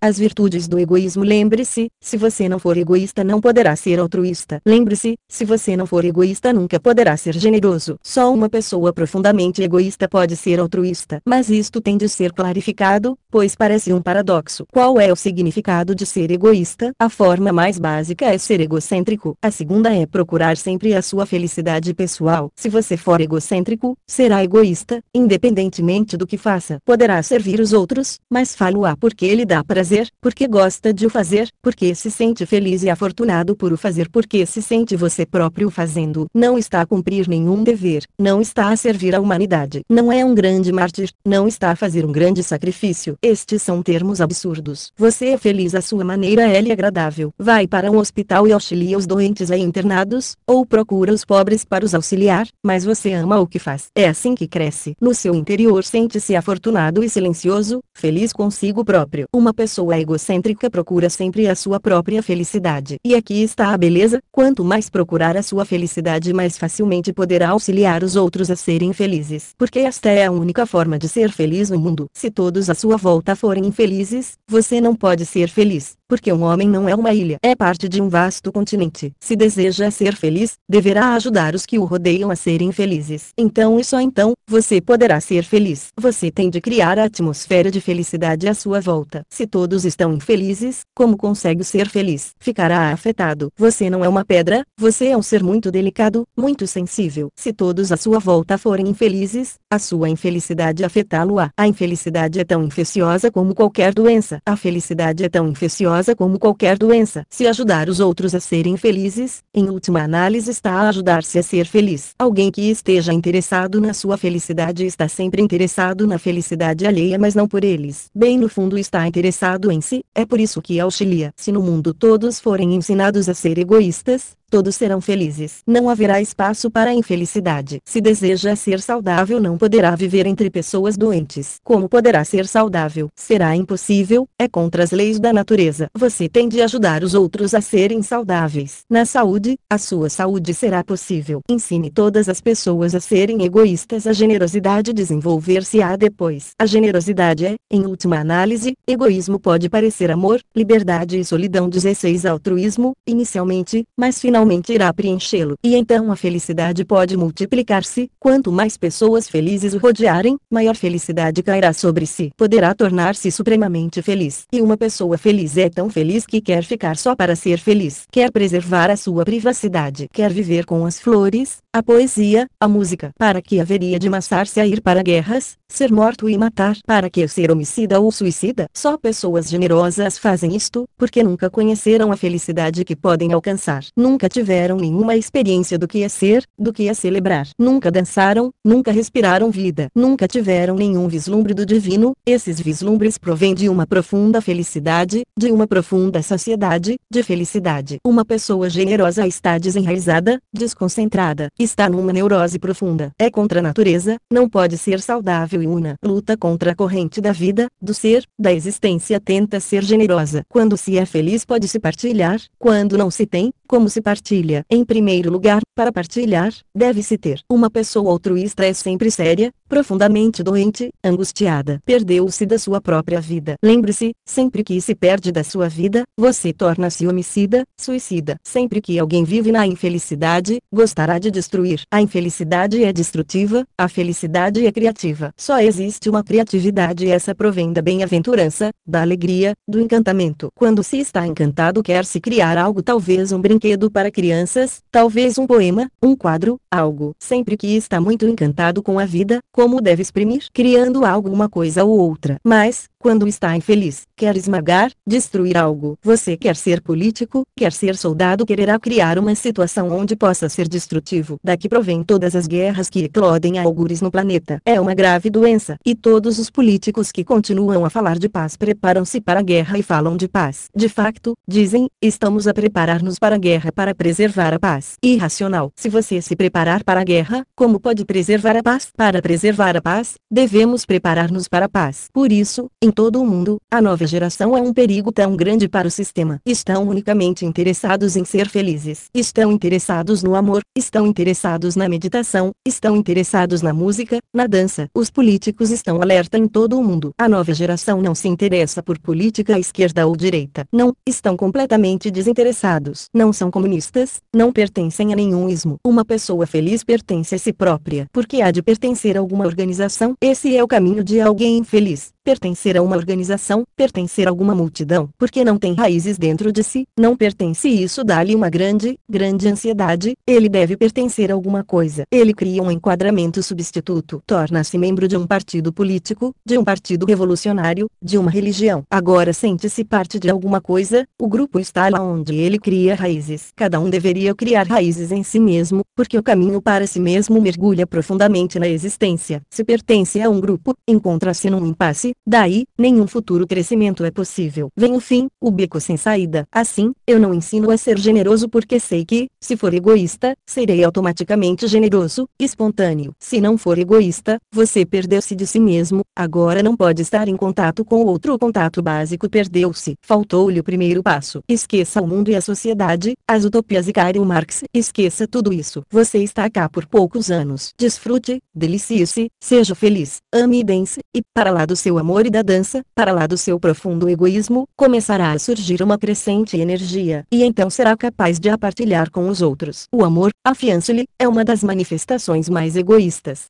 as virtudes do egoísmo. Lembre-se, se você não for egoísta não poderá ser altruísta. Lembre-se, se você não for egoísta nunca poderá ser generoso. Só uma pessoa profundamente egoísta pode ser altruísta. Mas isto tem de ser clarificado, pois parece um paradoxo. Qual é o significado de ser egoísta? A forma mais básica é ser egocêntrico. A segunda é procurar sempre a sua felicidade pessoal. Se você for egocêntrico, será egoísta, independentemente do que faça. Poderá servir os outros, mas falo-a porque ele dá prazer, porque gosta de o fazer, porque se sente feliz e afortunado por o fazer, porque se sente você próprio fazendo. Não está a cumprir nenhum dever, não está a servir a humanidade, não é um grande mártir, não está a fazer um grande sacrifício. Estes são termos absurdos. Você é feliz à sua maneira, é e agradável. Vai para um hospital e auxilia os doentes aí internados, ou procura os pobres para os auxiliar, mas você ama o que faz. É assim que cresce. No seu interior sente-se afortunado e silencioso, feliz consigo próprio. Uma pessoa egocêntrica procura sempre a sua própria felicidade. E aqui está a beleza, quanto mais procurar a sua felicidade mais facilmente poderá auxiliar os outros a serem felizes. Porque esta é a única forma de ser feliz no mundo. Se todos à sua volta forem infelizes, você não pode ser feliz porque um homem não é uma ilha, é parte de um vasto continente. Se deseja ser feliz, deverá ajudar os que o rodeiam a serem felizes. Então e só então, você poderá ser feliz. Você tem de criar a atmosfera de felicidade à sua volta. Se todos estão infelizes, como consegue ser feliz? Ficará afetado. Você não é uma pedra, você é um ser muito delicado, muito sensível. Se todos à sua volta forem infelizes, a sua infelicidade afetá-lo-á. A infelicidade é tão infecciosa como qualquer doença. A felicidade é tão infecciosa como qualquer doença. Se ajudar os outros a serem felizes, em última análise está a ajudar-se a ser feliz. Alguém que esteja interessado na sua felicidade está sempre interessado na felicidade alheia mas não por eles. Bem no fundo está interessado em si, é por isso que auxilia. Se no mundo todos forem ensinados a ser egoístas, todos serão felizes. Não haverá espaço para infelicidade. Se deseja ser saudável não poderá viver entre pessoas doentes. Como poderá ser saudável? Será impossível, é contra as leis da natureza. Você tem de ajudar os outros a serem saudáveis. Na saúde, a sua saúde será possível. Ensine todas as pessoas a serem egoístas. A generosidade desenvolver-se-á depois. A generosidade é, em última análise, egoísmo pode parecer amor, liberdade e solidão 16 altruísmo, inicialmente, mas finalmente finalmente irá preenchê-lo. E então a felicidade pode multiplicar-se, quanto mais pessoas felizes o rodearem, maior felicidade cairá sobre si. Poderá tornar-se supremamente feliz. E uma pessoa feliz é tão feliz que quer ficar só para ser feliz. Quer preservar a sua privacidade. Quer viver com as flores, a poesia, a música. Para que haveria de massar-se a ir para guerras, ser morto e matar? Para que ser homicida ou suicida? Só pessoas generosas fazem isto, porque nunca conheceram a felicidade que podem alcançar. Nunca tiveram nenhuma experiência do que é ser, do que é celebrar. Nunca dançaram, nunca respiraram vida. Nunca tiveram nenhum vislumbre do divino. Esses vislumbres provêm de uma profunda felicidade, de uma profunda saciedade, de felicidade. Uma pessoa generosa está desenraizada, desconcentrada está numa neurose profunda. É contra a natureza, não pode ser saudável e una. Luta contra a corrente da vida, do ser, da existência. Tenta ser generosa. Quando se é feliz pode se partilhar, quando não se tem, como se partilha? Em primeiro lugar, para partilhar, deve-se ter. Uma pessoa altruísta é sempre séria, profundamente doente, angustiada. Perdeu-se da sua própria vida. Lembre-se, sempre que se perde da sua vida, você torna-se homicida, suicida. Sempre que alguém vive na infelicidade, gostará de destruir. A infelicidade é destrutiva, a felicidade é criativa. Só existe uma criatividade e essa provém da bem-aventurança, da alegria, do encantamento. Quando se está encantado quer se criar algo talvez um brinquedo brinquedo para crianças, talvez um poema, um quadro, algo. Sempre que está muito encantado com a vida, como deve exprimir? Criando algo uma coisa ou outra. Mas, quando está infeliz, quer esmagar, destruir algo. Você quer ser político, quer ser soldado, quererá criar uma situação onde possa ser destrutivo. Daqui provém todas as guerras que eclodem a algures no planeta. É uma grave doença. E todos os políticos que continuam a falar de paz preparam-se para a guerra e falam de paz. De facto, dizem, estamos a preparar-nos para a guerra para preservar a paz. Irracional. Se você se preparar para a guerra, como pode preservar a paz? Para preservar a paz, devemos preparar-nos para a paz. Por isso, em em todo o mundo, a nova geração é um perigo tão grande para o sistema. Estão unicamente interessados em ser felizes. Estão interessados no amor, estão interessados na meditação, estão interessados na música, na dança. Os políticos estão alerta em todo o mundo. A nova geração não se interessa por política esquerda ou direita. Não, estão completamente desinteressados. Não são comunistas, não pertencem a nenhum ismo. Uma pessoa feliz pertence a si própria. Porque há de pertencer a alguma organização? Esse é o caminho de alguém infeliz pertencer a uma organização, pertencer a alguma multidão, porque não tem raízes dentro de si, não pertence isso dá-lhe uma grande, grande ansiedade, ele deve pertencer a alguma coisa. Ele cria um enquadramento substituto, torna-se membro de um partido político, de um partido revolucionário, de uma religião. Agora sente-se parte de alguma coisa, o grupo está lá onde ele cria raízes. Cada um deveria criar raízes em si mesmo, porque o caminho para si mesmo mergulha profundamente na existência. Se pertence a um grupo, encontra-se num impasse daí, nenhum futuro crescimento é possível. Vem o fim, o beco sem saída. Assim, eu não ensino a ser generoso porque sei que, se for egoísta, serei automaticamente generoso, espontâneo. Se não for egoísta, você perdeu-se de si mesmo, agora não pode estar em contato com o outro. O contato básico perdeu-se. Faltou-lhe o primeiro passo. Esqueça o mundo e a sociedade, as utopias e Karl Marx. Esqueça tudo isso. Você está cá por poucos anos. Desfrute, delicie-se, seja feliz, ame e dance, e para lá do seu amor e da dança, para lá do seu profundo egoísmo, começará a surgir uma crescente energia, e então será capaz de a partilhar com os outros. O amor, afianço-lhe, é uma das manifestações mais egoístas.